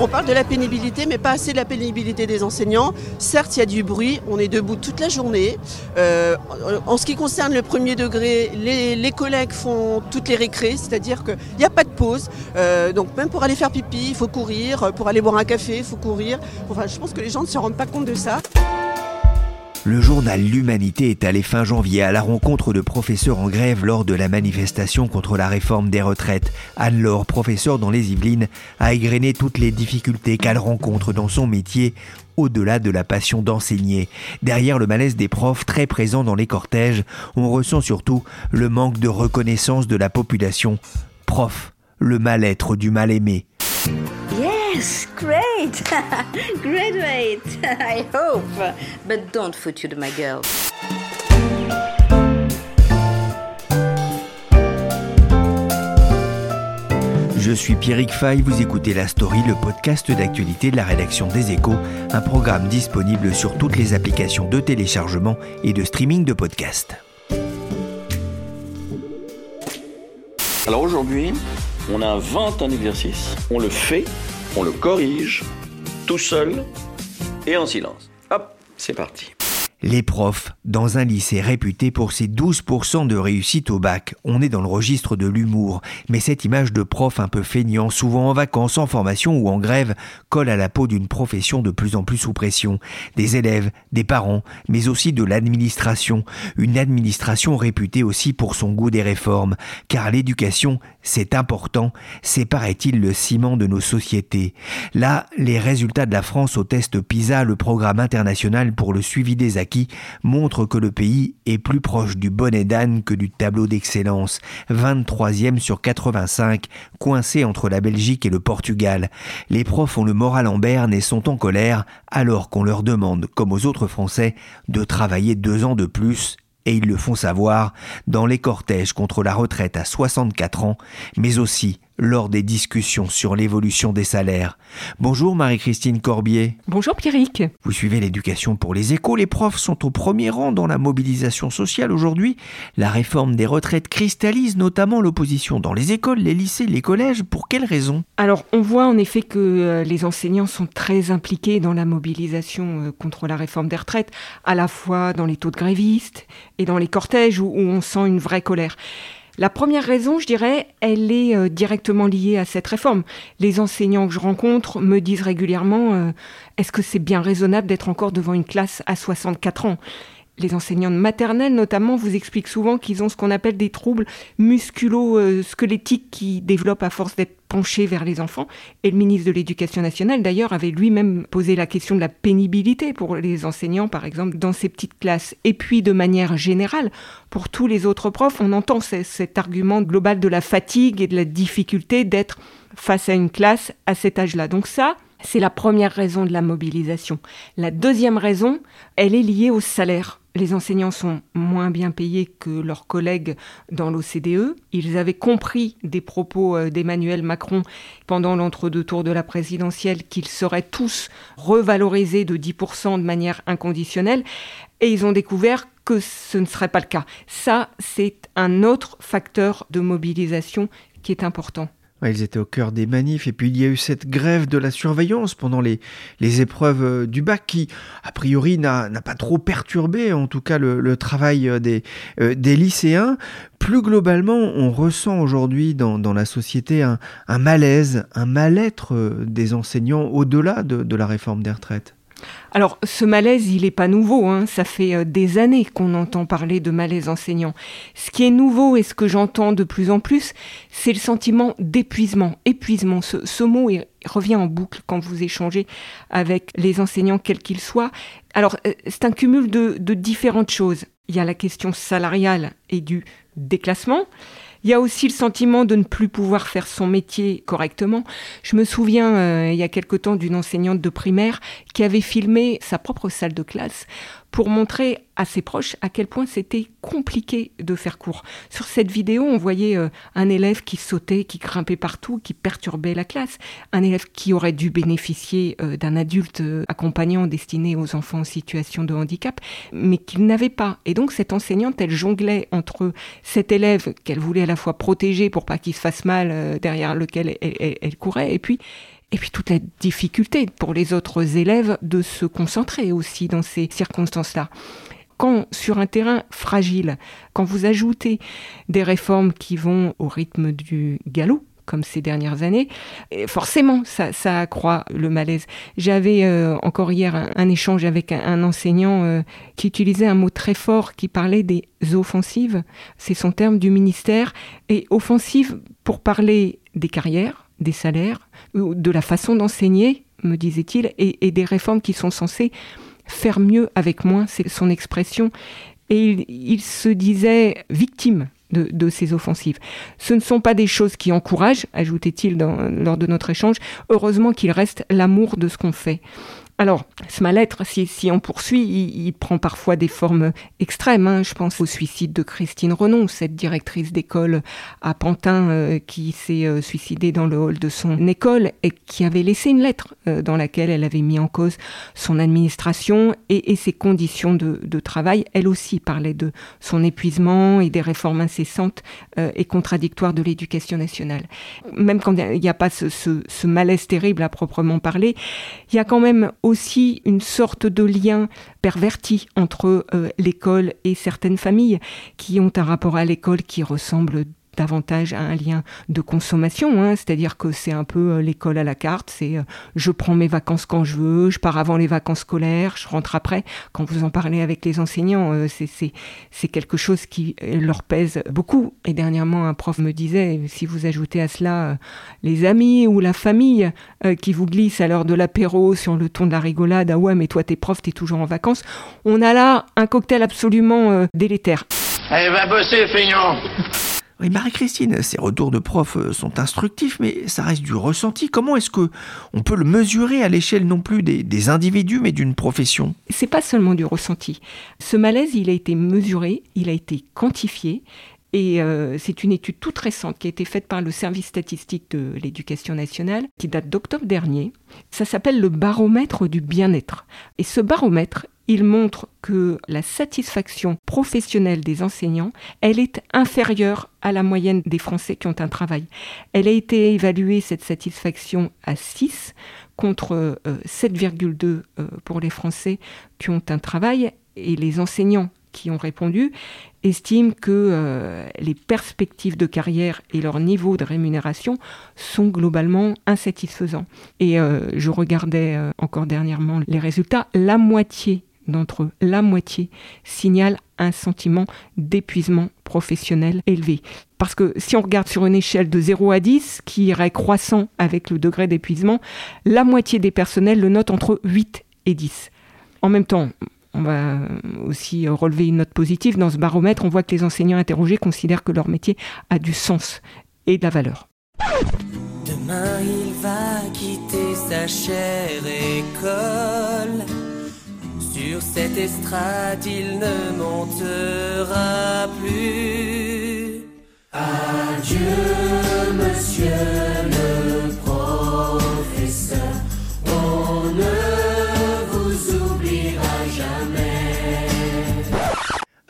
On parle de la pénibilité, mais pas assez de la pénibilité des enseignants. Certes, il y a du bruit, on est debout toute la journée. Euh, en ce qui concerne le premier degré, les, collègues font toutes les récrés, c'est-à-dire qu'il n'y a pas de pause. Euh, donc même pour aller faire pipi, il faut courir. Pour aller boire un café, il faut courir. Je pense que les gens ne se rendent pas compte de ça. Le journal L'Humanité est allé fin janvier à la rencontre de professeurs en grève lors de la manifestation contre la réforme des retraites. Anne-Laure, professeure dans les Yvelines, a égrené toutes les difficultés qu'elle rencontre dans son métier au-delà de la passion d'enseigner. Derrière le malaise des profs très présent dans les cortèges, on ressent surtout le manque de reconnaissance de la population. Prof, le mal-être du mal-aimé. Yes, great. Graduate, I hope. But don't foot you to my girl. Je suis Pierrick Fay, vous écoutez La Story, le podcast d'actualité de la rédaction des Échos, un programme disponible sur toutes les applications de téléchargement et de streaming de podcasts. Alors aujourd'hui, on a 20 un exercice, on le fait on le corrige tout seul et en silence. Hop, c'est parti. Les profs, dans un lycée réputé pour ses 12% de réussite au bac, on est dans le registre de l'humour, mais cette image de prof un peu feignant, souvent en vacances, en formation ou en grève, colle à la peau d'une profession de plus en plus sous pression. Des élèves, des parents, mais aussi de l'administration. Une administration réputée aussi pour son goût des réformes, car l'éducation, c'est important, c'est paraît-il le ciment de nos sociétés. Là, les résultats de la France au test PISA, le programme international pour le suivi des acquis, montre que le pays est plus proche du bonnet d'âne que du tableau d'excellence, 23e sur 85, coincé entre la Belgique et le Portugal. Les profs ont le moral en berne et sont en colère alors qu'on leur demande, comme aux autres Français, de travailler deux ans de plus et ils le font savoir dans les cortèges contre la retraite à 64 ans, mais aussi lors des discussions sur l'évolution des salaires. Bonjour Marie-Christine Corbier. Bonjour Pierrick. Vous suivez l'éducation pour les échos. Les profs sont au premier rang dans la mobilisation sociale aujourd'hui. La réforme des retraites cristallise notamment l'opposition dans les écoles, les lycées, les collèges. Pour quelles raisons? Alors on voit en effet que euh, les enseignants sont très impliqués dans la mobilisation euh, contre la réforme des retraites, à la fois dans les taux de grévistes et dans les cortèges où on sent une vraie colère. La première raison, je dirais, elle est euh, directement liée à cette réforme. Les enseignants que je rencontre me disent régulièrement euh, est-ce que c'est bien raisonnable d'être encore devant une classe à 64 ans? Les enseignants de maternelle notamment vous expliquent souvent qu'ils ont ce qu'on appelle des troubles musculo-squelettiques qui développent à force d'être penchés vers les enfants. Et le ministre de l'Éducation nationale, d'ailleurs, avait lui-même posé la question de la pénibilité pour les enseignants, par exemple, dans ces petites classes. Et puis, de manière générale, pour tous les autres profs, on entend cet argument global de la fatigue et de la difficulté d'être face à une classe à cet âge-là. Donc ça, c'est la première raison de la mobilisation. La deuxième raison, elle est liée au salaire. Les enseignants sont moins bien payés que leurs collègues dans l'OCDE. Ils avaient compris des propos euh, d'Emmanuel Macron pendant l'entre-deux tours de la présidentielle qu'ils seraient tous revalorisés de 10% de manière inconditionnelle. Et ils ont découvert que ce ne serait pas le cas. Ça, c'est un autre facteur de mobilisation qui est important. Ils étaient au cœur des manifs et puis il y a eu cette grève de la surveillance pendant les, les épreuves euh, du bac qui, a priori, n'a pas trop perturbé en tout cas le, travail euh, des, euh, des lycéens. Plus globalement, on ressent aujourd'hui dans, la société un, malaise, un mal-être des enseignants au-delà de, de la réforme des retraites. Alors, ce malaise, il n'est pas nouveau. Hein. Ça fait euh, des années qu'on entend parler de malaise enseignant. Ce qui est nouveau et ce que j'entends de plus en plus, c'est le sentiment d'épuisement. Épuisement, ce, mot revient en boucle quand vous échangez avec les enseignants, quels qu'ils soient. Alors, euh, c'est un cumul de différentes choses. Il y a la question salariale et du déclassement. Il y a aussi le sentiment de ne plus pouvoir faire son métier correctement. Je me souviens euh, il y a quelque temps d'une enseignante de primaire qui avait filmé sa propre salle de classe pour montrer à ses proches à quel point c'était compliqué de faire cours. Sur cette vidéo, on voyait euh, un élève qui sautait, qui grimpait partout, qui perturbait la classe. Un élève qui aurait dû bénéficier euh, d'un adulte euh, accompagnant destiné aux enfants en situation de handicap, mais qu'il n'avait pas. Et donc cette enseignante, elle jonglait entre cet élève qu'elle voulait à la fois protéger pour pas qu'il se fasse mal, derrière lequel elle courait, et puis et puis toute la difficulté pour les autres élèves de se concentrer aussi dans ces circonstances-là. Quand sur un terrain fragile, quand vous ajoutez des réformes qui vont au rythme du galop, comme ces dernières années, forcément, ça, accroît le malaise. J'avais euh, encore hier un, échange avec un, enseignant euh, qui utilisait un mot très fort qui parlait des offensives. C'est son terme du ministère. Et offensive pour parler des carrières, des salaires, de la façon d'enseigner, me disait-il, et, des réformes qui sont censées faire mieux avec moins, c'est son expression. Et il, se disait victime de, ces offensives. Ce ne sont pas des choses qui encouragent, ajoutait-il lors de notre échange. Heureusement qu'il reste l'amour de ce qu'on fait. Alors, ce mal-être, si, on poursuit, il, prend parfois des formes extrêmes. Hein. Je pense au suicide de Christine Renon, cette directrice d'école à Pantin euh, qui s'est euh, suicidée dans le hall de son école et qui avait laissé une lettre euh, dans laquelle elle avait mis en cause son administration et, ses conditions de, travail. Elle aussi parlait de son épuisement et des réformes incessantes et contradictoires de l'éducation nationale. Même quand il n'y a pas ce, ce malaise terrible à proprement parler, il y a quand même aussi une sorte de lien perverti entre euh, l'école et certaines familles qui ont un rapport à l'école qui ressemble davantage à un lien de consommation, hein. c'est-à-dire que c'est un peu euh, l'école à la carte, c'est euh, je prends mes vacances quand je veux, je pars avant les vacances scolaires, je rentre après. Quand vous en parlez avec les enseignants, euh, c'est quelque chose qui leur pèse beaucoup. Et dernièrement, un prof me disait, si vous ajoutez à cela les amis ou la famille qui vous glissent à l'heure de l'apéro sur le ton de la rigolade, ah ouais mais toi t'es prof, t'es toujours en vacances, on a là un cocktail absolument délétère. Allez, va bosser, feignant Marie-Christine, ces retours de profs euh, sont instructifs, mais ça reste du ressenti. Comment est-ce que on peut le mesurer à l'échelle non plus des, individus, mais d'une profession? C'est pas seulement du ressenti. Ce malaise, il a été mesuré, il a été quantifié. Et euh, c'est une étude toute récente qui a été faite par le service statistique de l'éducation nationale, qui date d'octobre dernier. Ça s'appelle le baromètre du bien-être. Et ce baromètre, il montre que la satisfaction professionnelle des enseignants, elle est inférieure à la moyenne des Français qui ont un travail. Elle a été évaluée, cette satisfaction, à 6 contre 7,2 euh, euh, pour les Français qui ont un travail. Et les enseignants qui ont répondu estiment que euh, les perspectives de carrière et leur niveau de rémunération sont globalement insatisfaisants. Et je regardais encore dernièrement les résultats, la moitié d'entre eux, la moitié, signalent un sentiment d'épuisement professionnel élevé. Parce que si on regarde sur une échelle de 0 à 10, qui irait croissant avec le degré d'épuisement, la moitié des personnels le notent entre 8 et 10. En même temps, on va aussi relever une note positive. Dans ce baromètre, on voit que les enseignants interrogés considèrent que leur métier a du sens et de la valeur. Demain, il va quitter sa chère école sur cette estrade, il ne montera plus. Adieu, monsieur le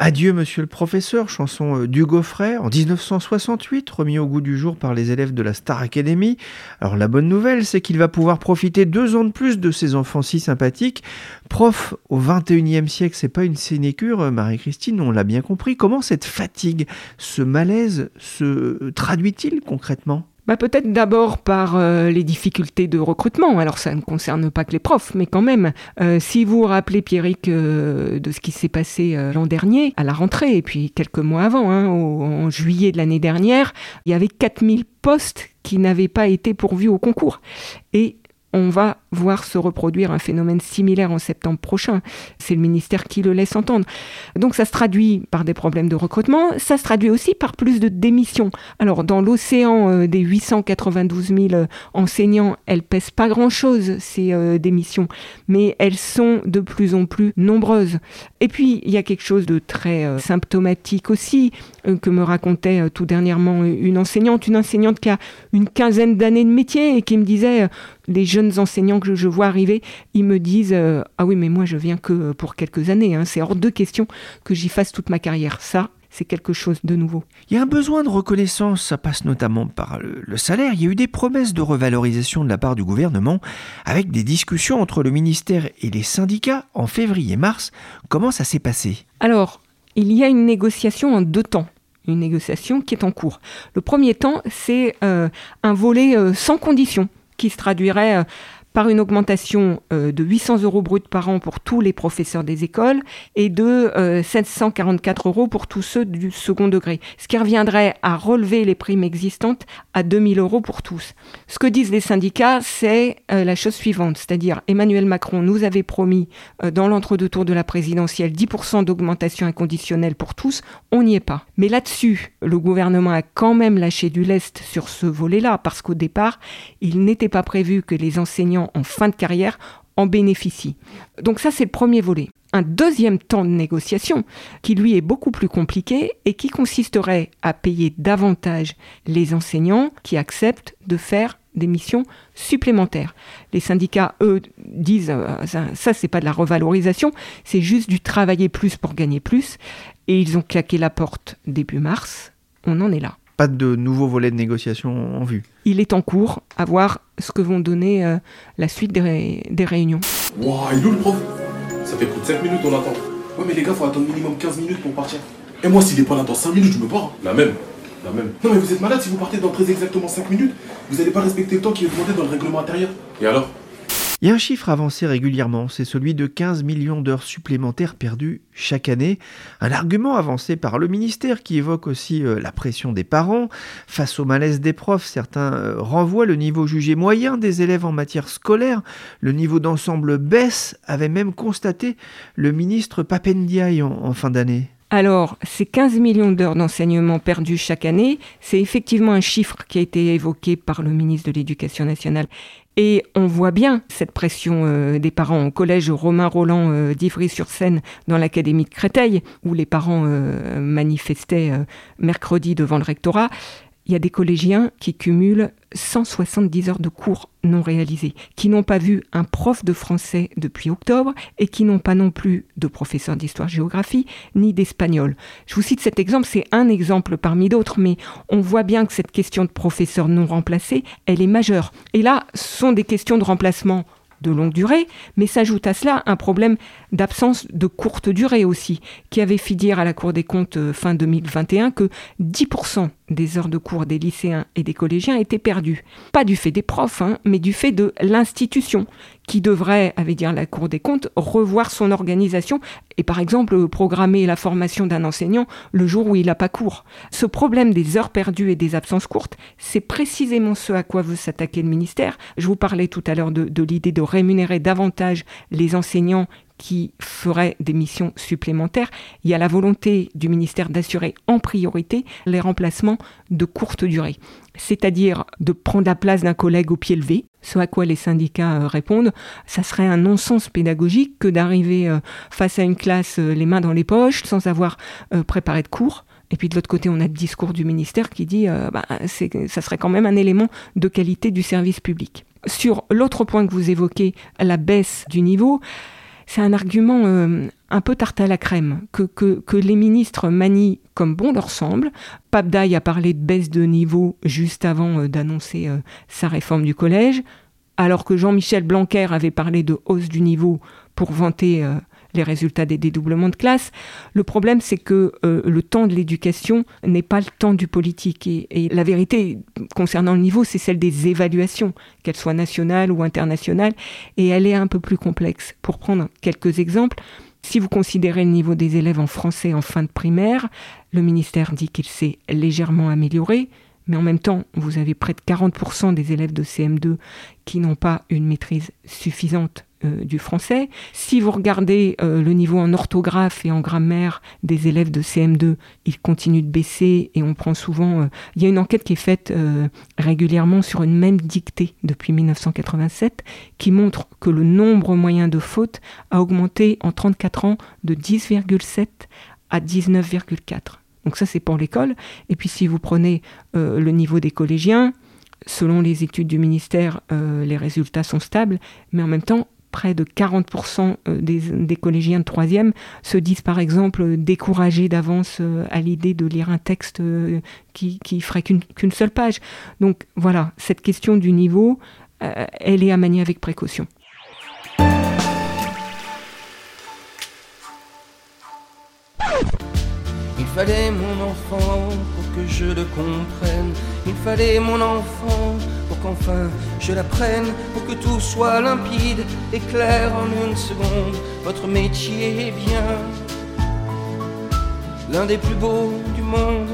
Adieu Monsieur le Professeur, chanson euh, d'Hugo Frère en 1968, remis au goût du jour par les élèves de la Star Academy. Alors la bonne nouvelle, c'est qu'il va pouvoir profiter deux ans de plus de ces enfants si sympathiques. Prof au 21e siècle, c'est pas une sénécure, euh, Marie-Christine, on l'a bien compris. Comment cette fatigue, ce malaise se traduit-il concrètement? Bah peut-être d'abord par euh, les difficultés de recrutement. Alors ça ne concerne pas que les profs, mais quand même, euh, si vous rappelez Pierrick euh, de ce qui s'est passé l'an dernier, à la rentrée, et puis quelques mois avant, hein, en juillet de l'année dernière, il y avait 4000 postes qui n'avaient pas été pourvus au concours. Et on va voir se reproduire un phénomène similaire en septembre prochain. C'est le ministère qui le laisse entendre. Donc ça se traduit par des problèmes de recrutement, ça se traduit aussi par plus de démissions. Alors dans l'océan euh, des 892 000 euh, enseignants, elles pèsent pas grand-chose, ces euh, démissions, mais elles sont de plus en plus nombreuses. Et puis il y a quelque chose de très symptomatique aussi, que me racontait tout dernièrement une enseignante, une enseignante qui a une quinzaine d'années de métier et qui me disait les jeunes enseignants que je vois arriver, ils me disent euh, Ah oui, mais moi je viens que pour quelques années. Hein. C'est hors de question que j'y fasse toute ma carrière. Ça, c'est quelque chose de nouveau. Il y a un besoin de reconnaissance, ça passe notamment par le, salaire. Il y a eu des promesses de revalorisation de la part du gouvernement, avec des discussions entre le ministère et les syndicats en février-mars. Comment ça s'est passé? Alors, il y a une négociation en deux temps une négociation qui est en cours. Le premier temps, c'est euh, un volet euh, sans condition qui se traduirait euh, par une augmentation euh, de 800 euros bruts par an pour tous les professeurs des écoles et de 744 euh, euros pour tous ceux du second degré, ce qui reviendrait à relever les primes existantes à 2000 euros pour tous. Ce que disent les syndicats, c'est euh, la chose suivante, c'est-à-dire Emmanuel Macron nous avait promis dans l'entre-deux tours de la présidentielle 10% d'augmentation inconditionnelle pour tous, on n'y est pas. Mais là-dessus, le gouvernement a quand même lâché du lest sur ce volet-là, parce qu'au départ, il n'était pas prévu que les enseignants en fin de carrière en bénéficient. Donc ça, c'est le premier volet. Un deuxième temps de négociation, qui lui est beaucoup plus compliqué et qui consisterait à payer davantage les enseignants qui acceptent de faire des missions supplémentaires. Les syndicats, eux, disent euh, ça, ça c'est pas de la revalorisation, c'est juste du travailler plus pour gagner plus. Et ils ont claqué la porte début mars. On en est là pas de nouveau volet de négociation en vue. Il est en cours, à voir ce que vont donner euh, la suite des, des réunions. Wouah, il est où le prof? Ça fait plus de 5 minutes on attend. Ouais mais les gars, faut attendre minimum 15 minutes pour partir. Et moi s'il est pas là dans 5 minutes, je me barre. La même. La même. Non mais vous êtes malade si vous partez dans très exactement 5 minutes, vous n'allez pas respecter le temps qui est demandé dans le règlement intérieur. Et alors? Il y a un chiffre avancé régulièrement, c'est celui de 15 millions d'heures supplémentaires perdues chaque année. Un argument avancé par le ministère qui évoque aussi euh, la pression des parents. Face au malaise des profs, certains euh, renvoient le niveau jugé moyen des élèves en matière scolaire. Le niveau d'ensemble baisse, avait même constaté le ministre Papendiaï en fin d'année. Alors, ces 15 millions d'heures d'enseignement perdues chaque année, c'est effectivement un chiffre qui a été évoqué par le ministre de l'Éducation nationale. Et on voit bien cette pression euh, des parents au collège Romain Roland euh, d'Ivry-sur-Seine dans l'académie de Créteil, où les parents euh, manifestaient mercredi devant le rectorat il y a des collégiens qui cumulent 170 heures de cours non réalisés, qui n'ont pas vu un prof de français depuis octobre et qui n'ont pas non plus de professeur d'histoire-géographie ni d'espagnol. Je vous cite cet exemple, c'est un exemple parmi d'autres, mais on voit bien que cette question de professeur non remplacé, elle est majeure. Et là, ce sont des questions de remplacement de longue durée, mais s'ajoute à cela un problème d'absence de courte durée aussi, qui avait fait dire à la Cour des comptes euh, fin 2021 que 10% des heures de cours des lycéens et des collégiens étaient perdues. Pas du fait des profs, hein, mais du fait de l'institution, qui devrait, avait dit la Cour des comptes, revoir son organisation et par exemple programmer la formation d'un enseignant le jour où il n'a pas cours. Ce problème des heures perdues et des absences courtes, c'est précisément ce à quoi veut s'attaquer le ministère. Je vous parlais tout à l'heure de, de l'idée de rémunérer davantage les enseignants qui feraient des missions supplémentaires. Il y a la volonté du ministère d'assurer en priorité les remplacements de courte durée, c'est-à-dire de prendre la place d'un collègue au pied levé, ce à quoi les syndicats euh, répondent, ça serait un non-sens pédagogique que d'arriver euh, face à une classe euh, les mains dans les poches sans avoir préparé de cours. Et puis de l'autre côté, on a le discours du ministère qui dit bah, ça serait quand même un élément de qualité du service public. Sur l'autre point que vous évoquez, la baisse du niveau, c'est un argument euh, un peu tarte à la crème que, que, les ministres manient comme bon leur semble. Daï a parlé de baisse de niveau juste avant euh, d'annoncer euh, sa réforme du collège, alors que Jean-Michel Blanquer avait parlé de hausse du niveau pour vanter les résultats des dédoublements de classe. Le problème, c'est que euh, le temps de l'éducation n'est pas le temps du politique. Et, et, la vérité concernant le niveau, c'est celle des évaluations, qu'elles soient nationales ou internationales, et elle est un peu plus complexe. Pour prendre quelques exemples, si vous considérez le niveau des élèves en français en fin de primaire, le ministère dit qu'il s'est légèrement amélioré, mais en même temps, vous avez près de 40% des élèves de CM2 qui n'ont pas une maîtrise suffisante euh, du français. Si vous regardez euh, le niveau en orthographe et en grammaire des élèves de CM2, il continue de baisser et on prend souvent... Euh, il y a une enquête qui est faite régulièrement sur une même dictée depuis 1987 qui montre que le nombre moyen de fautes a augmenté en 34 ans de 10,7 à 19,4. Donc ça c'est pour l'école. Et puis si vous prenez le niveau des collégiens, selon les études du ministère, les résultats sont stables, mais en même temps, près de 40% euh, des, collégiens de troisième se disent par exemple découragés d'avance euh, à l'idée de lire un texte euh, qui, qui ferait qu'une seule page. Donc voilà, cette question du niveau, elle est à manier avec précaution. Il fallait mon enfant pour que je le comprenne. Il fallait mon enfant qu'enfin je l'apprenne, pour que tout soit limpide et clair en une seconde. Votre métier est bien l'un des plus beaux du monde.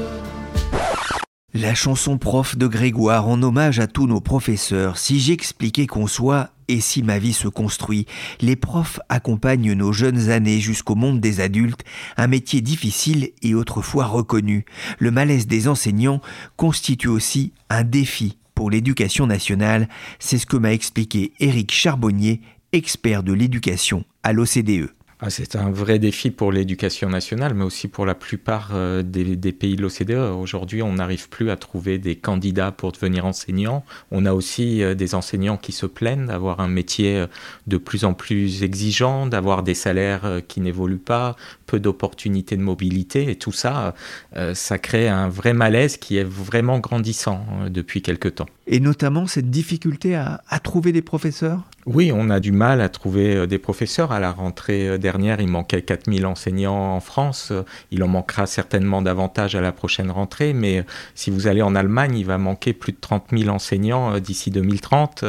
La chanson prof de Grégoire en hommage à tous nos professeurs. Si j'expliquais qu'on soit et si ma vie se construit, les profs accompagnent nos jeunes années jusqu'au monde des adultes, un métier difficile et autrefois reconnu. Le malaise des enseignants constitue aussi un défi pour l'éducation nationale, c'est ce que m'a expliqué Éric Charbonnier, expert de l'éducation à l'OCDE. Ah, c'est un vrai défi pour l'éducation nationale, mais aussi pour la plupart euh, des, pays de l'OCDE. Aujourd'hui, on n'arrive plus à trouver des candidats pour devenir enseignants. On a aussi euh, des enseignants qui se plaignent d'avoir un métier euh, de plus en plus exigeant, d'avoir des salaires qui n'évoluent pas, peu d'opportunités de mobilité. Et tout ça, ça crée un vrai malaise qui est vraiment grandissant depuis quelque temps. Et notamment cette difficulté à, à trouver des professeurs? Oui, on a du mal à trouver euh, des professeurs. À la rentrée euh, dernière, il manquait 4000 enseignants en France. Il en manquera certainement davantage à la prochaine rentrée, mais euh, si vous allez en Allemagne, il va manquer plus de 30 000 enseignants d'ici 2030.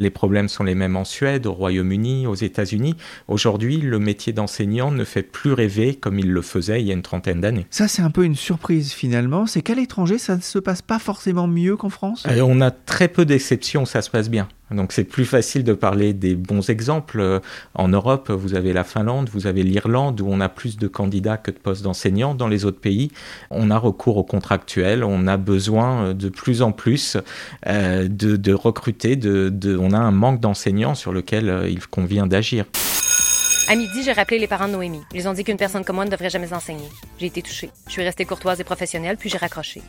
Les problèmes sont les mêmes en Suède, au Royaume-Uni, aux États-Unis. Aujourd'hui, le métier d'enseignant ne fait plus rêver comme il le faisait il y a une trentaine d'années. Ça, c'est un peu une surprise finalement. C'est qu'à l'étranger, ça ne se passe pas forcément mieux qu'en France? On a très peu d'exceptions, ça se passe bien. Donc c'est plus facile de parler des bons exemples. Euh, en Europe, vous avez la Finlande, vous avez l'Irlande, où on a plus de candidats que de postes d'enseignants. Dans les autres pays, on a recours aux contractuels, on a besoin euh, de plus en plus euh, de, recruter, de, on a un manque d'enseignants sur lequel il convient d'agir. À midi, j'ai rappelé les parents de Noémie. Ils ont dit qu'une personne comme moi ne devrait jamais enseigner. J'ai été touchée. Je suis restée courtoise et professionnelle, puis j'ai raccroché.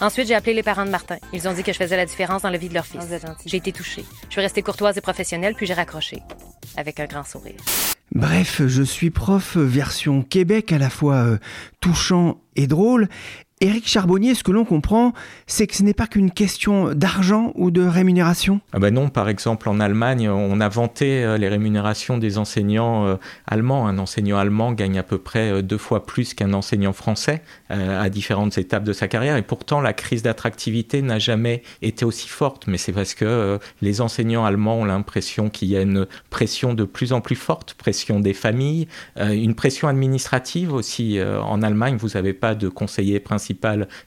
Ensuite, j'ai appelé les parents de Martin. Ils ont dit que je faisais la différence dans la vie de leur fils. J'ai été touchée. Je suis restée courtoise et professionnelle, puis j'ai raccroché. Avec un grand sourire. Bref, je suis prof version Québec à la fois euh, touchant et drôle. Éric Charbonnier, ce que l'on comprend, c'est que ce n'est pas qu'une question d'argent ou de rémunération ah ben Non, par exemple, en Allemagne, on a vanté euh, les rémunérations des enseignants euh, allemands. Un enseignant allemand gagne à peu près euh, deux fois plus qu'un enseignant français à différentes étapes de sa carrière. Et pourtant, la crise d'attractivité n'a jamais été aussi forte. Mais c'est parce que les enseignants allemands ont l'impression qu'il y a une pression de plus en plus forte, pression des familles, une pression administrative aussi. En Allemagne, vous n'avez pas de conseiller principal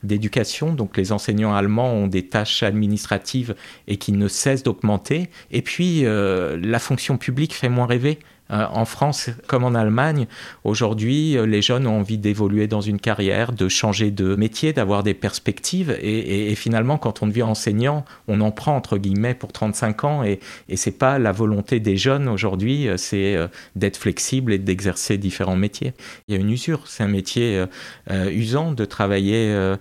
d'éducation. Donc les enseignants allemands ont des tâches administratives et qui ne cessent d'augmenter. Et puis euh, la fonction publique fait moins rêver. Euh, en France comme en Allemagne, aujourd'hui, euh, les jeunes ont envie d'évoluer dans une carrière, de changer de métier, d'avoir des perspectives. Et, finalement, quand on devient enseignant, on en prend entre guillemets pour 35 ans. Et, et c'est pas la volonté des jeunes aujourd'hui, euh, c'est d'être flexible et d'exercer différents métiers. Il y a une usure. C'est un métier usant de travailler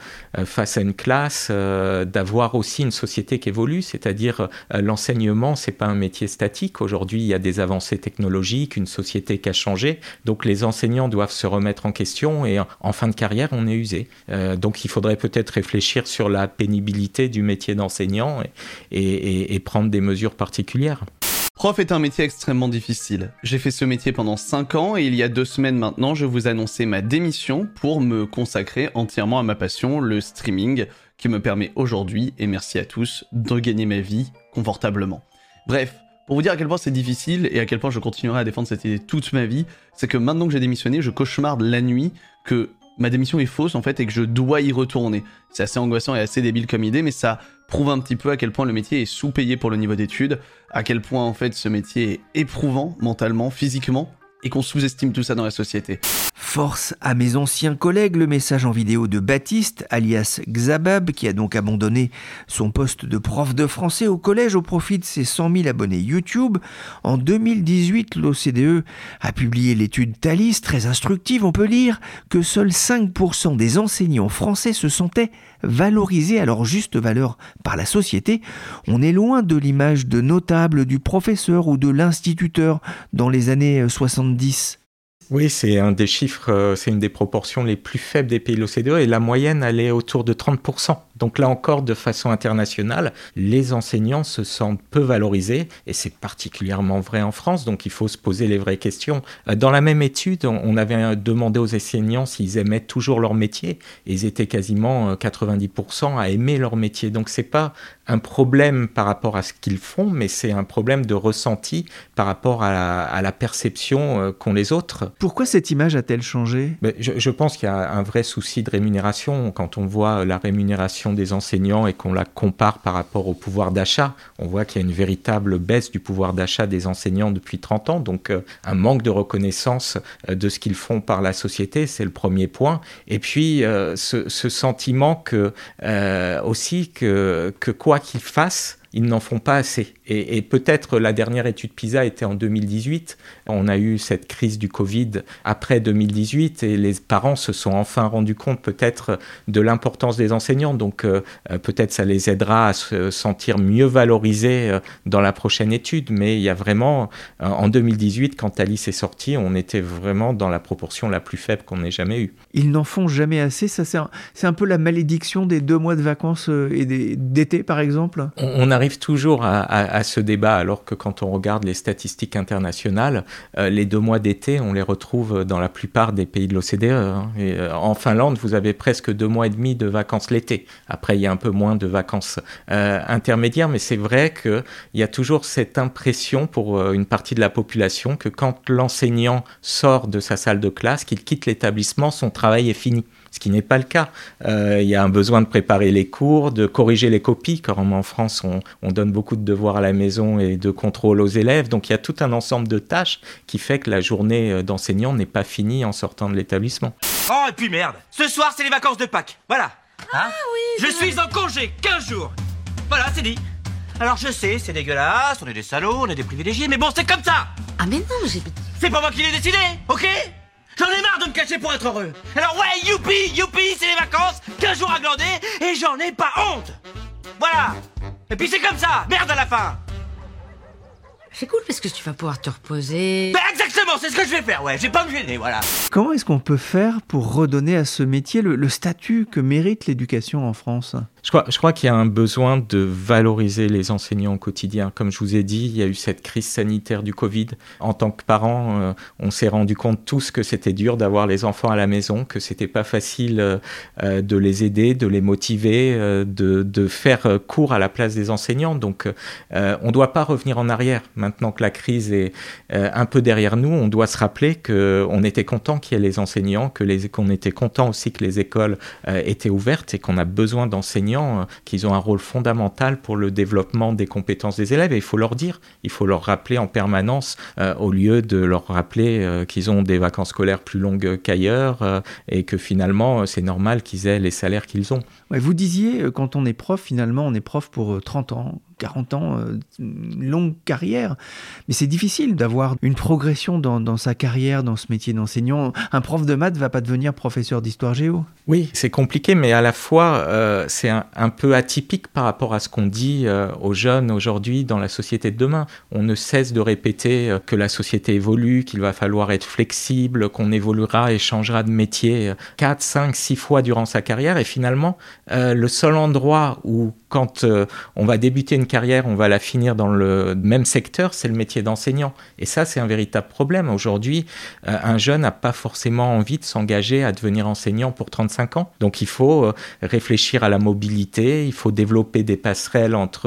face à une classe, d'avoir aussi une société qui évolue. C'est-à-dire l'enseignement, c'est pas un métier statique. Aujourd'hui, il y a des avancées technologiques une société qui a changé. Donc les enseignants doivent se remettre en question et en fin de carrière, on est usé. Euh, donc il faudrait peut-être réfléchir sur la pénibilité du métier d'enseignant et, et prendre des mesures particulières. Prof est un métier extrêmement difficile. J'ai fait ce métier pendant 5 ans et il y a deux semaines maintenant, je vous annonçais ma démission pour me consacrer entièrement à ma passion, le streaming, qui me permet aujourd'hui, et merci à tous, de gagner ma vie confortablement. Bref, pour vous dire à quel point c'est difficile et à quel point je continuerai à défendre cette idée toute ma vie, c'est que maintenant que j'ai démissionné, je cauchemarde la nuit que ma démission est fausse en fait et que je dois y retourner. C'est assez angoissant et assez débile comme idée, mais ça prouve un petit peu à quel point le métier est sous-payé pour le niveau d'études, à quel point en fait ce métier est éprouvant mentalement, physiquement, et qu'on sous-estime tout ça dans la société. Force à mes anciens collègues, le message en vidéo de Baptiste, alias Xabab, qui a donc abandonné son poste de prof de français au collège au profit de ses 100 000 abonnés YouTube. En 2018, l'OCDE a publié l'étude Thalys, très instructive. On peut lire que seuls 5% des enseignants français se sentaient valorisés à leur juste valeur par la société. On est loin de l'image de notable du professeur ou de l'instituteur dans les années 70. Oui, c'est un des chiffres, euh, c'est une des proportions les plus faibles des pays de l'OCDE et la moyenne, elle est autour de 30%. Donc là encore, de façon internationale, les enseignants se sentent peu valorisés, et c'est particulièrement vrai en France, donc il faut se poser les vraies questions. Euh, dans la même étude, on avait demandé aux enseignants s'ils aimaient toujours leur métier, et ils étaient quasiment 90% euh, à aimer leur métier. Donc c'est pas un problème par rapport à ce qu'ils font, mais c'est un problème de ressenti par rapport à la, perception euh, qu'ont les autres. Pourquoi cette image a-t-elle changé? Je, je pense qu'il y a un vrai souci de rémunération. Quand on voit la rémunération des enseignants et qu'on la compare par rapport au pouvoir d'achat, on voit qu'il y a une véritable baisse du pouvoir d'achat des enseignants depuis 30 ans, donc euh, un manque de reconnaissance euh, de ce qu'ils font par la société, c'est le premier point. Et puis euh, ce, sentiment que aussi que, que quoi qu'ils fassent, ils n'en font pas assez. Et, peut-être la dernière étude PISA était en 2018. On a eu cette crise du Covid après 2018 et les parents se sont enfin rendus compte peut-être de l'importance des enseignants. Donc euh, peut-être ça les aidera à se sentir mieux valorisés euh, dans la prochaine étude. Mais il y a vraiment, euh, en 2018, quand Alice est sortie, on était vraiment dans la proportion la plus faible qu'on ait jamais eue. Ils n'en font jamais assez. Ça, c'est un, un, peu la malédiction des deux mois de vacances et d'été, par exemple? On, arrive toujours à ce débat, alors que quand on regarde les statistiques internationales, euh, les deux mois d'été, on les retrouve dans la plupart des pays de l'OCDE. Hein. Euh, en Finlande, vous avez presque deux mois et demi de vacances l'été. Après, il y a un peu moins de vacances euh, intermédiaires, mais c'est vrai qu'il y a toujours cette impression pour une partie de la population que quand l'enseignant sort de sa salle de classe, qu'il quitte l'établissement, son travail est fini ce qui n'est pas le cas. Euh, il y a un besoin de préparer les cours, de corriger les copies, car en France, on, donne beaucoup de devoirs à la maison et de contrôle aux élèves. Donc il y a tout un ensemble de tâches qui fait que la journée euh, d'enseignant n'est pas finie en sortant de l'établissement. Oh, et puis merde, ce soir, c'est les vacances de Pâques. Voilà. Ah hein oui. Je suis en congé 15 jours. Voilà, c'est dit. Alors je sais, c'est dégueulasse, on est des salauds, on est des privilégiés, mais bon, c'est comme ça Ah mais non, j'ai... C'est pas moi qui l'ai décidé, ok? J'en ai marre de me cacher pour être heureux. Alors ouais, youpi, youpi, c'est les vacances, 15 jours à glander, et j'en ai pas honte. Voilà. Et puis c'est comme ça, merde à la fin. C'est cool parce que tu vas pouvoir te reposer. Bah exactement, c'est ce que je vais faire, ouais, je vais pas me gêner, voilà. Comment est-ce qu'on peut faire pour redonner à ce métier le, statut que mérite l'éducation en France? Je crois, qu'il y a un besoin de valoriser les enseignants au quotidien. Comme je vous ai dit, il y a eu cette crise sanitaire du Covid. En tant que parents, euh, on s'est rendu compte tous que c'était dur d'avoir les enfants à la maison, que c'était pas facile euh, euh, de les aider, de les motiver, de, faire cours à la place des enseignants. Donc, on ne doit pas revenir en arrière. Maintenant que la crise est un peu derrière nous, on doit se rappeler qu'on était content qu'il y ait les enseignants, que qu'on était content aussi que les écoles étaient ouvertes et qu'on a besoin d'enseignants euh, qu'ils ont un rôle fondamental pour le développement des compétences des élèves et il faut leur dire, il faut leur rappeler en permanence euh, au lieu de leur rappeler euh, qu'ils ont des vacances scolaires plus longues qu'ailleurs et que finalement c'est normal qu'ils aient les salaires qu'ils ont. vous disiez quand on est prof, finalement on est prof pour 30 ans, 40 ans, euh, longue carrière. Mais c'est difficile d'avoir une progression dans, sa carrière, dans ce métier d'enseignant. Un prof de maths va pas devenir professeur d'histoire géo. Oui, c'est compliqué, mais à la fois, euh, c'est un, peu atypique par rapport à ce qu'on dit euh, aux jeunes aujourd'hui dans la société de demain. On ne cesse de répéter que la société évolue, qu'il va falloir être flexible, qu'on évoluera et changera de métier 4, 5, 6 fois durant sa carrière. Et finalement, le seul endroit où, quand on va débuter une carrière, on va la finir dans le même secteur, c'est le métier d'enseignant. Et ça, c'est un véritable problème. Aujourd'hui, euh, un jeune n'a pas forcément envie de s'engager à devenir enseignant pour 35 ans. Donc il faut euh, réfléchir à la mobilité, il faut développer des passerelles entre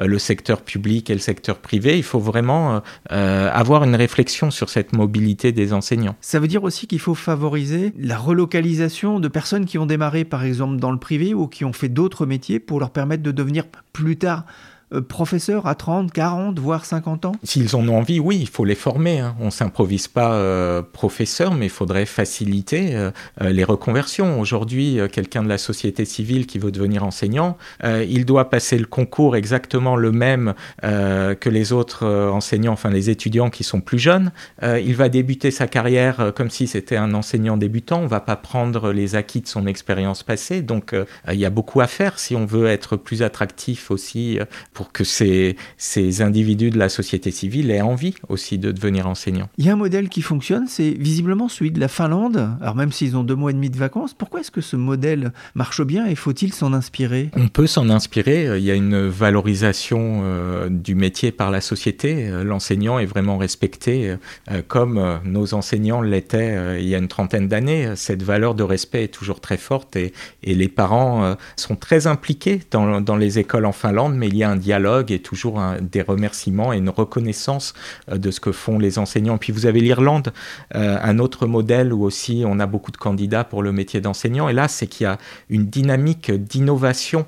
euh, le secteur public et le secteur privé. Il faut vraiment avoir une réflexion sur cette mobilité des enseignants. Ça veut dire aussi qu'il faut favoriser la relocalisation de personnes qui ont démarré par exemple dans le privé ou qui ont fait d'autres métiers pour leur permettre de devenir plus tard euh, professeurs à 30, 40, voire 50 ans S'ils en ont envie, oui, il faut les former. Hein. On ne s'improvise pas euh, professeur, mais il faudrait faciliter euh, les reconversions. Aujourd'hui, quelqu'un de la société civile qui veut devenir enseignant, il doit passer le concours exactement le même que les autres enseignants, enfin les étudiants qui sont plus jeunes. il va débuter sa carrière comme si c'était un enseignant débutant. On ne va pas prendre les acquis de son expérience passée. Donc, il y a beaucoup à faire si on veut être plus attractif aussi pour que ces, ces individus de la société civile aient envie aussi de devenir enseignants. Il y a un modèle qui fonctionne, c'est visiblement celui de la Finlande. Alors même s'ils ont deux mois et demi de vacances, pourquoi est-ce que ce modèle marche bien et faut-il s'en inspirer? On peut s'en inspirer. Il y a une valorisation euh, du métier par la société. Euh, l'enseignant est vraiment respecté euh, comme nos enseignants l'étaient il y a une trentaine d'années. Cette valeur de respect est toujours très forte et, et les parents sont très impliqués dans, dans les écoles en Finlande, mais il y a un dialogue et toujours des remerciements et une reconnaissance euh, de ce que font les enseignants. Puis vous avez l'Irlande, euh, un autre modèle où aussi on a beaucoup de candidats pour le métier d'enseignant. Et là, c'est qu'il y a une dynamique d'innovation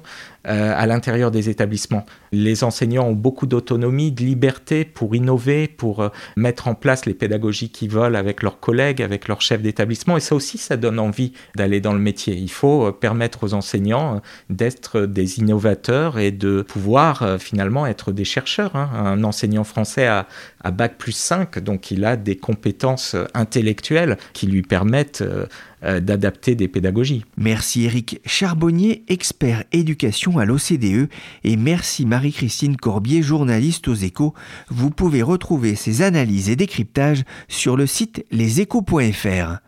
à l'intérieur des établissements. Les enseignants ont beaucoup d'autonomie, de liberté pour innover, pour euh, mettre en place les pédagogies qu'ils veulent avec leurs collègues, avec leurs chefs d'établissement. Et ça aussi, ça donne envie d'aller dans le métier. Il faut euh, permettre aux enseignants d'être des innovateurs et de pouvoir finalement être des chercheurs. Hein. Un enseignant français a, a Bac plus 5, donc il a des compétences intellectuelles qui lui permettent euh, d'adapter des pédagogies. Merci Eric Charbonnier, expert éducation à l'OCDE, et merci Marie-Christine Corbier, journaliste aux échos. Vous pouvez retrouver ces analyses et décryptages sur le site leséchos.fr.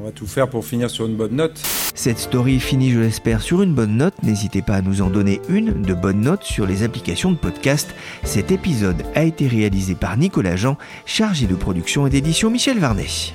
On va tout faire pour finir sur une bonne note. Cette story finit, je l'espère, sur une bonne note. N'hésitez pas à nous en donner une de bonne note sur les applications de podcast. Cet épisode a été réalisé par Nicolas Jean, chargé de production et d'édition Michel Varnet.